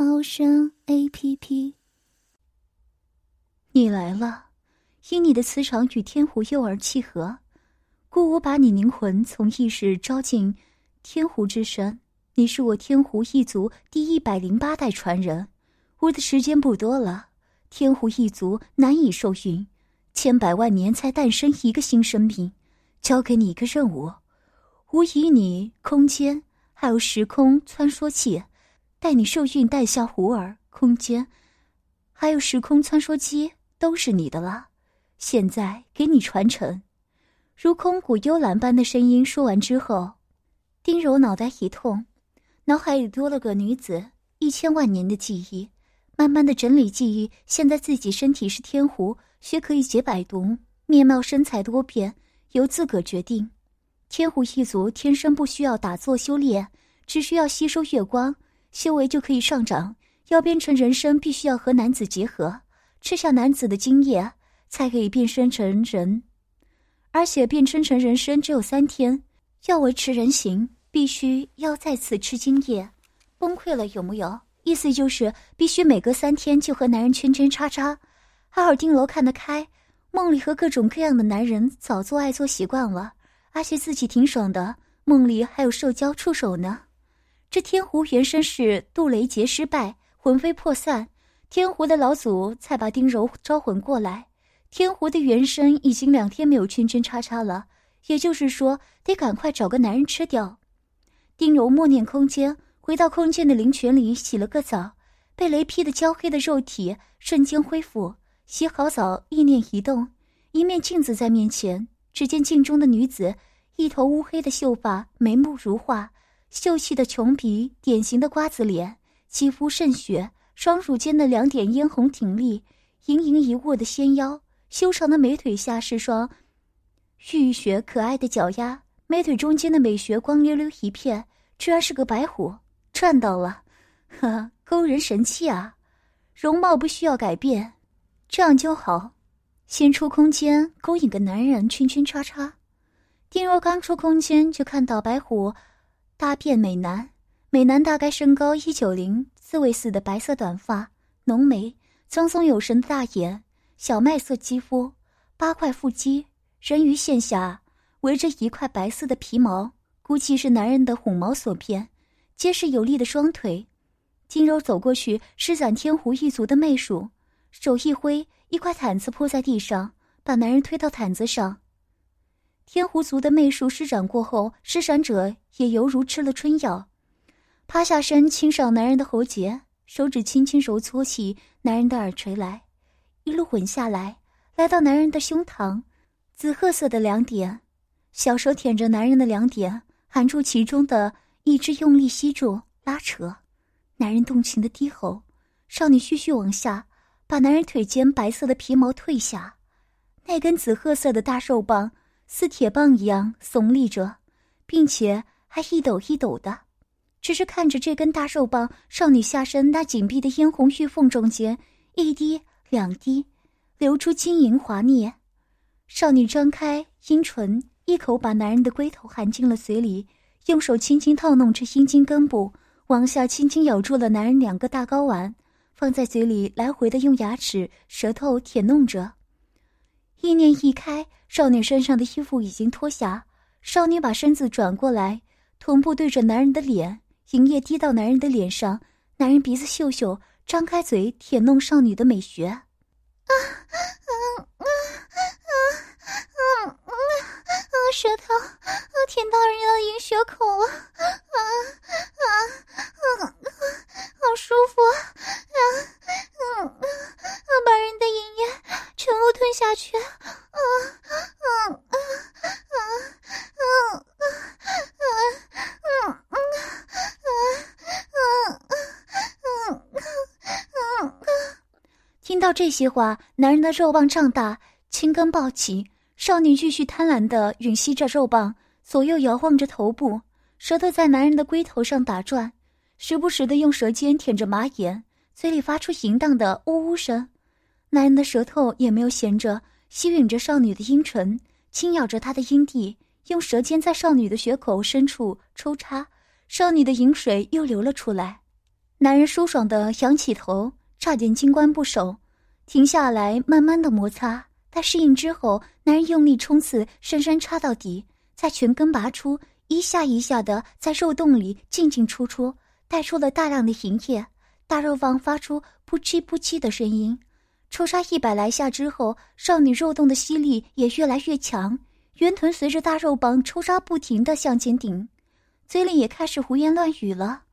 猫声 A P P。你来了，因你的磁场与天狐幼儿契合，故我把你灵魂从意识招进天狐之身。你是我天狐一族第一百零八代传人，我的时间不多了。天狐一族难以受孕，千百万年才诞生一个新生命，交给你一个任务。我以你空间还有时空穿梭器，带你受孕带下狐儿，空间还有时空穿梭机都是你的了。现在给你传承。如空谷幽兰般的声音说完之后，丁柔脑袋一痛，脑海里多了个女子一千万年的记忆，慢慢的整理记忆。现在自己身体是天狐，学可以解百毒，面貌身材多变，由自个决定。天狐一族天生不需要打坐修炼，只需要吸收月光，修为就可以上涨。要变成人身，必须要和男子结合，吃下男子的精液，才可以变身成人。而且变身成人身只有三天，要维持人形，必须要再次吃精液。崩溃了有木有？意思就是必须每隔三天就和男人圈圈叉叉。阿尔丁楼看得开，梦里和各种各样的男人早做爱做习惯了。而且自己挺爽的，梦里还有受交触手呢。这天狐原身是杜雷劫失败，魂飞魄散，天狐的老祖才把丁柔招魂过来。天狐的原身已经两天没有圈圈叉叉了，也就是说得赶快找个男人吃掉。丁柔默念空间，回到空间的灵泉里洗了个澡，被雷劈的焦黑的肉体瞬间恢复。洗好澡，意念一动，一面镜子在面前。只见镜中的女子，一头乌黑的秀发，眉目如画，秀气的琼鼻，典型的瓜子脸，肌肤渗血，双乳间的两点嫣红挺立，盈盈一握的纤腰，修长的美腿下是双玉雪可爱的脚丫，美腿中间的美穴光溜溜一片，居然是个白虎，赚到了，呵，勾人神器啊！容貌不需要改变，这样就好。先出空间勾引个男人，圈圈叉叉。丁若刚出空间就看到白虎，大变美男。美男大概身高一九零，刺猬似的白色短发，浓眉，苍松有神的大眼，小麦色肌肤，八块腹肌，人鱼线下围着一块白色的皮毛，估计是男人的虎毛所变。结实有力的双腿，金柔走过去施展天狐一族的媚术，手一挥。一块毯子铺在地上，把男人推到毯子上。天狐族的媚术施展过后，施展者也犹如吃了春药，趴下身清扫男人的喉结，手指轻轻揉搓起男人的耳垂来，一路滚下来，来到男人的胸膛，紫褐色的两点，小手舔着男人的两点，含住其中的一只，用力吸住拉扯，男人动情的低吼，少女继续往下。把男人腿间白色的皮毛褪下，那根紫褐色的大肉棒似铁棒一样耸立着，并且还一抖一抖的。只是看着这根大肉棒，少女下身那紧闭的嫣红玉缝中间，一滴两滴流出晶莹滑腻。少女张开阴唇，一口把男人的龟头含进了嘴里，用手轻轻套弄着阴茎根部，往下轻轻咬住了男人两个大睾丸。放在嘴里，来回的用牙齿、舌头舔弄着。意念一开，少女身上的衣服已经脱下。少女把身子转过来，臀部对着男人的脸，营液滴到男人的脸上。男人鼻子嗅嗅，张开嘴舔弄少女的美穴。啊啊啊啊啊啊啊！舌头啊，舔到人家的阴穴口了。啊啊啊啊！好舒服啊！些话，男人的肉棒胀大，青根暴起。少女继续贪婪地吮吸着肉棒，左右摇晃着头部，舌头在男人的龟头上打转，时不时的用舌尖舔着马眼，嘴里发出淫荡的呜呜声。男人的舌头也没有闲着，吸吮着少女的阴唇，轻咬着她的阴蒂，用舌尖在少女的血口深处抽插，少女的饮水又流了出来。男人舒爽的仰起头，差点金冠不守，停下来，慢慢的摩擦。待适应之后，男人用力冲刺，深深插到底，再全根拔出，一下一下的在肉洞里进进出出，带出了大量的营液。大肉棒发出扑叽扑叽的声音。抽插一百来下之后，少女肉洞的吸力也越来越强，圆臀随着大肉棒抽插不停的向前顶，嘴里也开始胡言乱语了。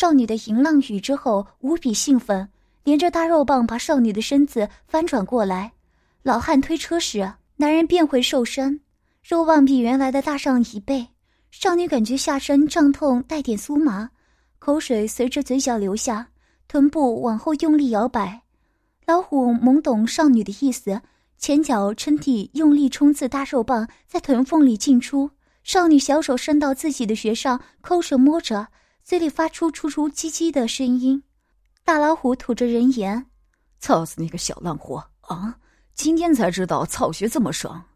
少女的淫浪语之后，无比兴奋，连着大肉棒把少女的身子翻转过来。老汉推车时，男人变回瘦身。肉棒比原来的大上一倍，少女感觉下身胀痛，带点酥麻，口水随着嘴角流下，臀部往后用力摇摆。老虎懵懂少女的意思，前脚撑地，用力冲刺大肉棒在臀缝里进出。少女小手伸到自己的穴上，抠手摸着，嘴里发出出出唧唧的声音。大老虎吐着人言：“操死你个小烂货啊！今天才知道草穴这么爽。”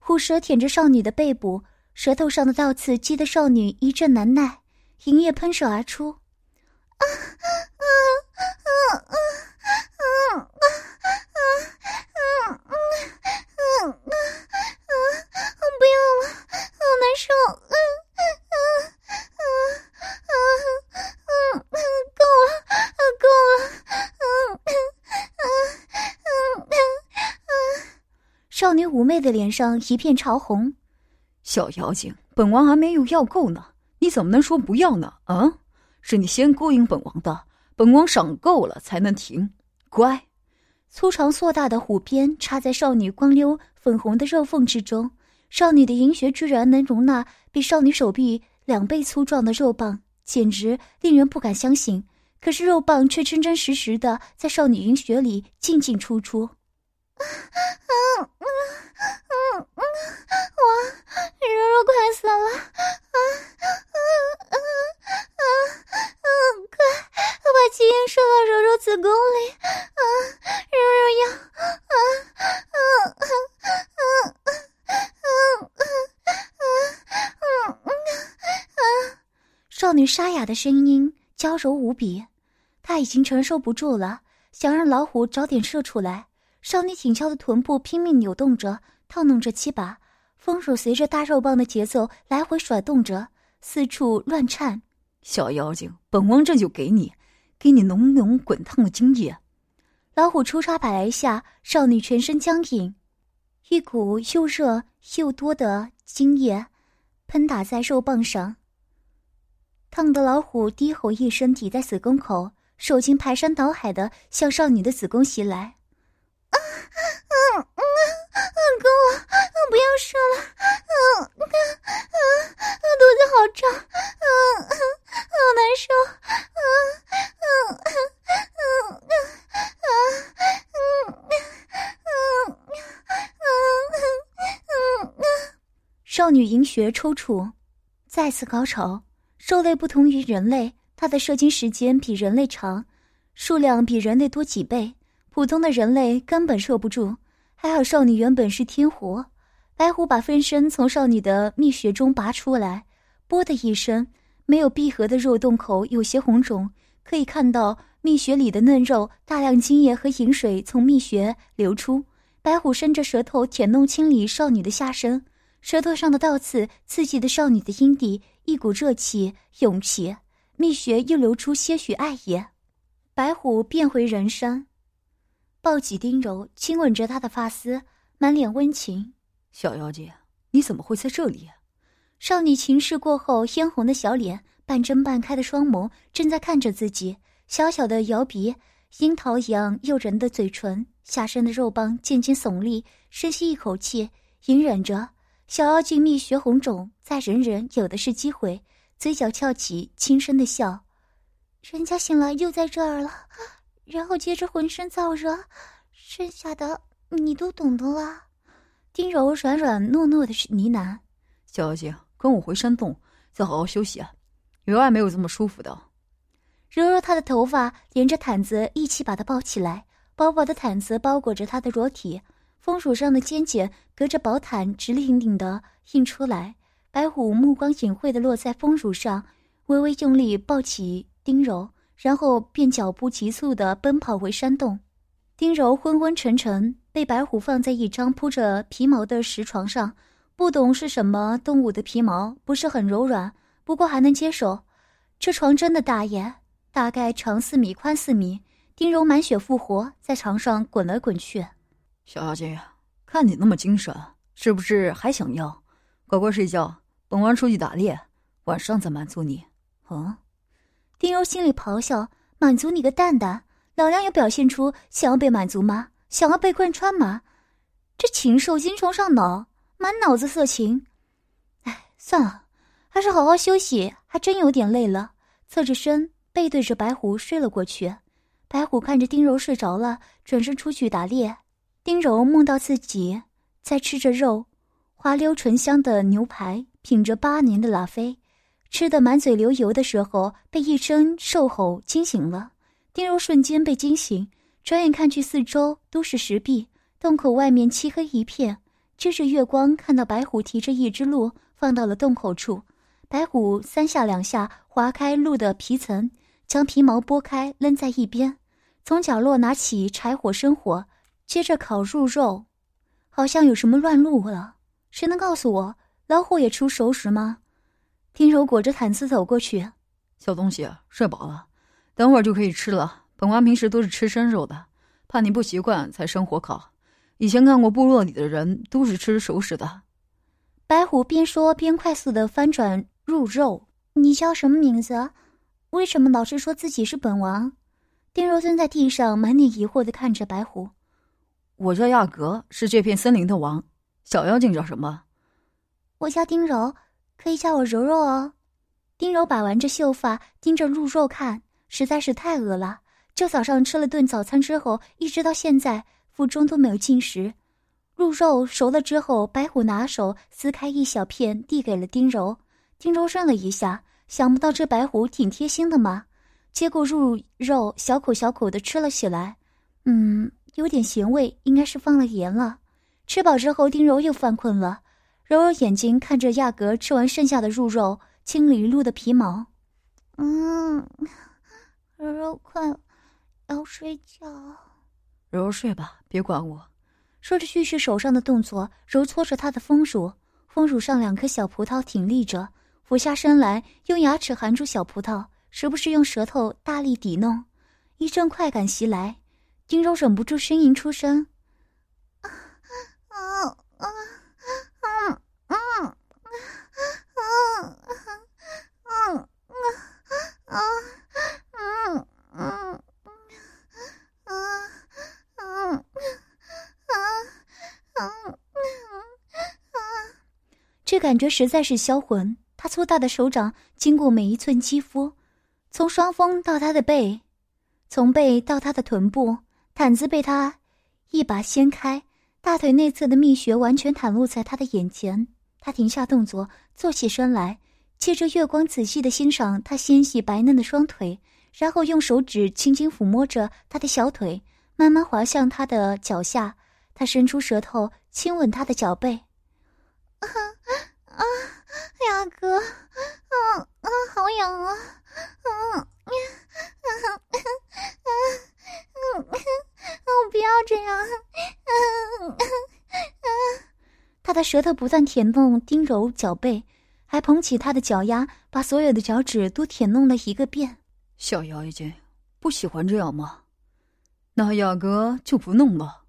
虎蛇舔着少女的背部，舌头上的倒刺激得少女一阵难耐，银液喷射而出。啊啊啊啊啊啊啊啊啊啊啊！不要了，好难受！嗯嗯嗯嗯嗯嗯，够了，够了！嗯嗯嗯嗯嗯。少女妩媚的脸上一片潮红，小妖精，本王还没有要够呢，你怎么能说不要呢？啊，是你先勾引本王的，本王赏够了才能停。乖，粗长硕大的虎鞭插在少女光溜粉红的肉缝之中，少女的银穴居然能容纳比少女手臂两倍粗壮的肉棒，简直令人不敢相信。可是肉棒却真真实实的在少女银穴里进进出出。嗯嗯嗯嗯，我柔柔快死了！啊啊啊啊啊！快把基因射到柔柔子宫里！啊，柔柔要啊啊啊啊啊啊啊啊啊！少女沙哑的声音娇柔无比，她已经承受不住了，想让老虎早点射出来。少女挺翘的臀部拼命扭动着，套弄着七把，风手随着大肉棒的节奏来回甩动着，四处乱颤。小妖精，本王这就给你，给你浓浓滚烫的精液。老虎出插百来下，少女全身僵硬，一股又热又多的精液喷打在肉棒上，烫得老虎低吼一声，抵在子宫口，手劲排山倒海的向少女的子宫袭来。啊嗯嗯嗯，够了，不要射了，嗯嗯嗯，肚子好胀，嗯嗯，好难受，嗯嗯嗯嗯嗯嗯嗯嗯嗯嗯嗯，少女银穴抽搐，再次高潮。兽类不同于人类，它的射精时间比人类长，数量比人类多几倍。普通的人类根本受不住，还好少女原本是天狐，白虎把分身从少女的蜜穴中拔出来，啵的一声，没有闭合的肉洞口有些红肿，可以看到蜜穴里的嫩肉，大量精液和饮水从蜜穴流出。白虎伸着舌头舔弄清理少女的下身，舌头上的倒刺刺激的少女的阴蒂，一股热气涌起，蜜穴又流出些许艾叶，白虎变回人身。抱起丁柔，亲吻着她的发丝，满脸温情。小妖精，你怎么会在这里？少女情事过后，嫣红的小脸，半睁半开的双眸，正在看着自己。小小的摇鼻，樱桃一样诱人的嘴唇，下身的肉棒渐渐耸立，深吸一口气，隐忍着。小妖精蜜血红肿，再忍忍有的是机会，嘴角翘起，轻声的笑。人家醒来又在这儿了，然后接着浑身燥热，剩下的你都懂得了。丁柔软软糯糯的呢喃：“小妖精，跟我回山洞，再好好休息啊，原来没有这么舒服的。”揉揉她的头发，连着毯子一起把她抱起来，薄薄的毯子包裹着她的裸体，风鼠上的尖尖隔着薄毯直挺挺的映出来。白虎目光隐晦的落在风乳上，微微用力抱起。丁柔，然后便脚步急促地奔跑回山洞。丁柔昏昏沉沉，被白虎放在一张铺着皮毛的石床上，不懂是什么动物的皮毛，不是很柔软，不过还能接受。这床真的大耶，大概长四米，宽四米。丁柔满血复活，在床上滚来滚去。小妖精，看你那么精神，是不是还想要？乖乖睡觉，本王出去打猎，晚上再满足你。嗯。丁柔心里咆哮：“满足你个蛋蛋！老娘有表现出想要被满足吗？想要被贯穿吗？这禽兽精虫上脑，满脑子色情。哎，算了，还是好好休息。还真有点累了，侧着身，背对着白虎睡了过去。白虎看着丁柔睡着了，转身出去打猎。丁柔梦到自己在吃着肉，滑溜醇香的牛排，品着八年的拉菲。”吃得满嘴流油的时候，被一声兽吼惊醒了。丁柔瞬间被惊醒，转眼看去，四周都是石壁，洞口外面漆黑一片。借着月光，看到白虎提着一只鹿放到了洞口处。白虎三下两下划开鹿的皮层，将皮毛剥开扔在一边，从角落拿起柴火生火，接着烤入肉。好像有什么乱入了，谁能告诉我，老虎也出熟食吗？丁柔裹着毯子走过去，小东西睡饱了，等会儿就可以吃了。本王平时都是吃生肉的，怕你不习惯才生火烤。以前看过部落里的人都是吃熟食的。白虎边说边快速的翻转入肉。你叫什么名字？为什么老是说自己是本王？丁柔蹲在地上，满脸疑惑的看着白虎。我叫亚格，是这片森林的王。小妖精叫什么？我叫丁柔。可以叫我柔柔哦。丁柔把玩着秀发，盯着鹿肉看，实在是太饿了。就早上吃了顿早餐之后，一直到现在，腹中都没有进食。鹿肉熟了之后，白虎拿手撕开一小片，递给了丁柔。丁柔愣了一下，想不到这白虎挺贴心的嘛。接过鹿肉，小口小口的吃了起来。嗯，有点咸味，应该是放了盐了。吃饱之后，丁柔又犯困了。揉揉眼睛，看着亚格吃完剩下的入肉，清理鹿的皮毛。嗯，柔柔快要睡觉，柔柔睡吧，别管我。说着，继续手上的动作，揉搓着他的风乳。风乳上两颗小葡萄挺立着，俯下身来，用牙齿含住小葡萄，时不时用舌头大力抵弄。一阵快感袭来，丁柔忍不住呻吟出声：“啊啊啊！”这感觉实在是销魂。他粗大的手掌经过每一寸肌肤，从双峰到他的背，从背到他的臀部，毯子被他一把掀开，大腿内侧的蜜穴完全袒露在他的眼前。他停下动作，坐起身来。借着月光，仔细的欣赏她纤细白嫩的双腿，然后用手指轻轻抚摸着她的小腿，慢慢滑向她的脚下。他伸出舌头亲吻她的脚背。啊啊，雅哥，啊啊，好痒啊！啊啊啊啊啊！我不要这样！啊啊啊！他的舌头不断舔弄丁柔脚背。还捧起他的脚丫，把所有的脚趾都舔弄了一个遍。小妖精，不喜欢这样吗？那雅阁就不弄了。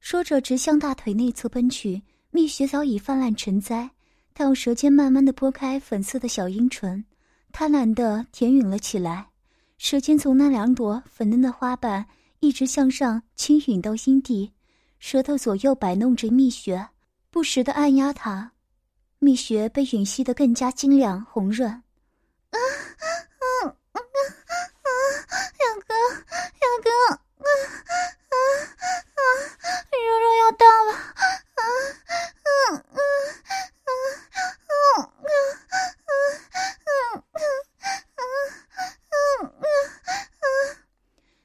说着，直向大腿内侧奔去，蜜雪早已泛滥成灾，他用舌尖慢慢的拨开粉色的小阴唇，贪婪的舔吮了起来，舌尖从那两朵粉嫩的花瓣一直向上轻吮到阴蒂，舌头左右摆弄着蜜雪，不时的按压他，蜜穴被吮吸的更加晶亮红润。雅哥，雅哥，柔柔要到了。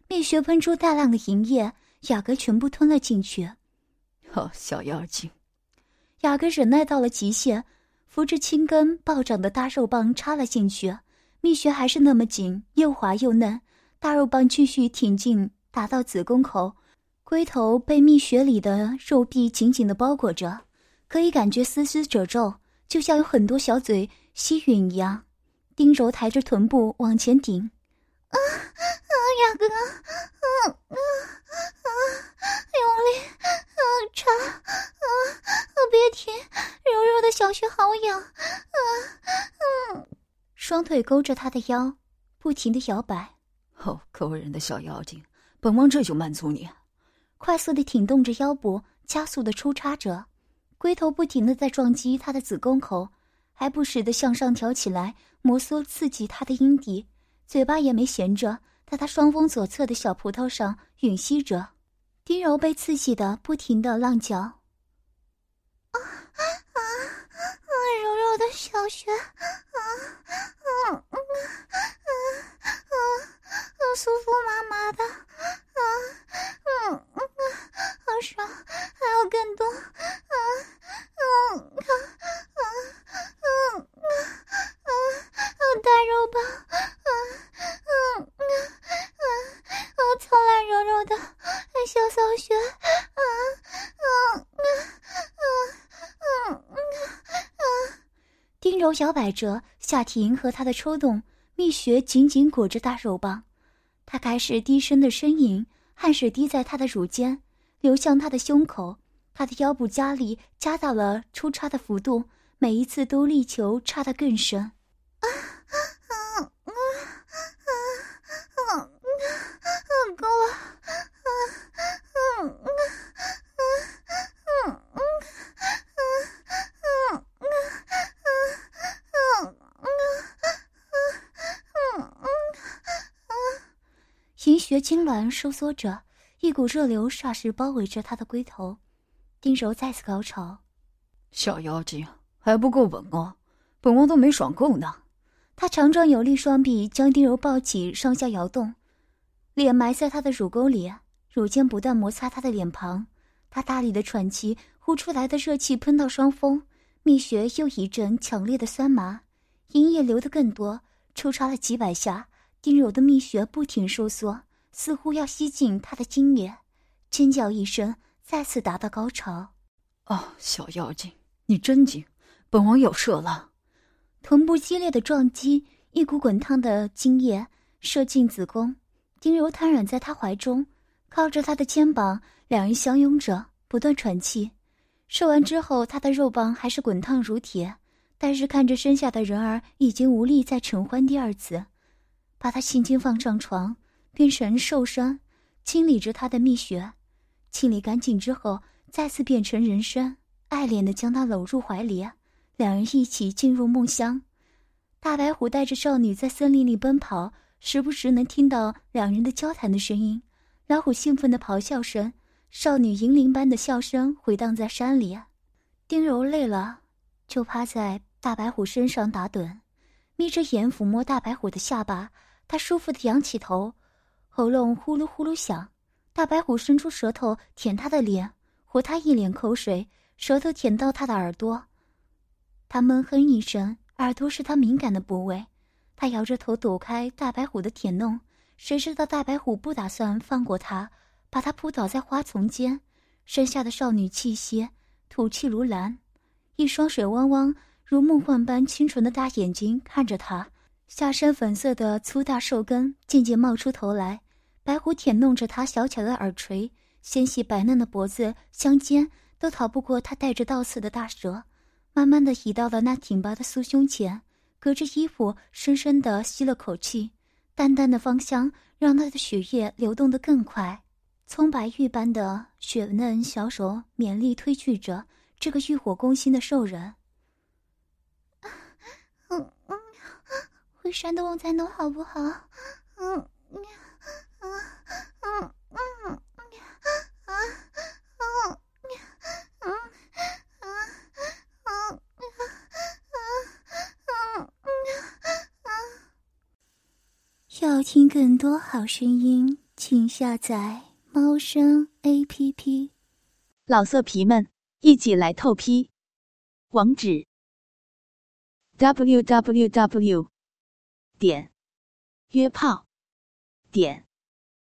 蜜穴喷出大量的淫液，雅哥全部吞了进去。哦，小妖精。雅阁忍耐到了极限，扶着青根暴涨的大肉棒插了进去。蜜穴还是那么紧，又滑又嫩，大肉棒继续挺进，打到子宫口。龟头被蜜穴里的肉壁紧紧的包裹着，可以感觉丝丝褶皱，就像有很多小嘴吸吮一样。丁柔抬着臀部往前顶，啊啊，雅哥，啊啊啊，用力，啊插，啊啊，别停，柔柔的小穴好痒，啊嗯，双腿勾着他的腰，不停的摇摆。哦，勾人的小妖精，本王这就满足你。快速的挺动着腰部，加速的抽插着，龟头不停的在撞击他的子宫口，还不时的向上挑起来，摩挲刺激他的阴蒂，嘴巴也没闲着，在他双峰左侧的小葡萄上吮吸着。丁柔被刺激的不停的浪叫，啊啊啊！柔柔的小穴，啊啊啊啊啊啊！舒服麻麻的，啊嗯嗯啊，好爽，还有更多，啊嗯啊啊嗯啊啊啊！大肉棒，啊嗯啊啊啊！糙烂柔柔的小骚穴，啊啊啊啊啊啊！丁柔摇摆着下体，迎合他的抽动，蜜穴紧紧裹着大肉棒。他开始低声的呻吟，汗水滴在他的乳尖，流向他的胸口。他的腰部加力加大了抽插的幅度，每一次都力求插得更深。穴痉挛收缩着，一股热流霎时包围着他的龟头。丁柔再次高潮，小妖精还不够稳哦，本王都没爽够呢。他强壮有力双臂将丁柔抱起，上下摇动，脸埋在他的乳沟里，乳尖不断摩擦他的脸庞。他大力的喘气，呼出来的热气喷到双峰，蜜穴又一阵强烈的酸麻，银液流得更多。抽插了几百下，丁柔的蜜穴不停收缩，似乎要吸进他的精液。尖叫一声，再次达到高潮。哦，小妖精，你真精，本王有射了！臀部激烈的撞击，一股滚烫的精液射进子宫。丁柔瘫软在他怀中，靠着他的肩膀，两人相拥着，不断喘气。射完之后，他的肉棒还是滚烫如铁，但是看着身下的人儿，已经无力再承欢第二次。把他轻轻放上床，变成兽身，清理着他的蜜穴。清理干净之后，再次变成人身，爱怜的将他搂入怀里，两人一起进入梦乡。大白虎带着少女在森林里奔跑，时不时能听到两人的交谈的声音，老虎兴奋的咆哮声，少女银铃般的笑声回荡在山里。丁柔累了，就趴在大白虎身上打盹，眯着眼抚摸大白虎的下巴，他舒服的仰起头，喉咙呼噜呼噜响。大白虎伸出舌头舔他的脸，糊他一脸口水，舌头舔到他的耳朵。他闷哼一声，耳朵是他敏感的部位。他摇着头躲开大白虎的舔弄，谁知道大白虎不打算放过他，把他扑倒在花丛间。身下的少女气息，吐气如兰，一双水汪汪如梦幻般清纯的大眼睛看着他，下身粉色的粗大瘦根渐渐冒出头来。白虎舔弄着他小巧的耳垂，纤细白嫩的脖子相间，都逃不过他带着倒刺的大蛇，慢慢的移到了那挺拔的酥胸前，隔着衣服深深的吸了口气，淡淡的芳香让他的血液流动得更快。葱白玉般的雪嫩小手勉力推拒着这个欲火攻心的兽人。嗯嗯，会山的我再弄好不好？嗯要听更多好声音，请下载。猫声 A P P，老色皮们一起来透批，网址：w w w 点约炮点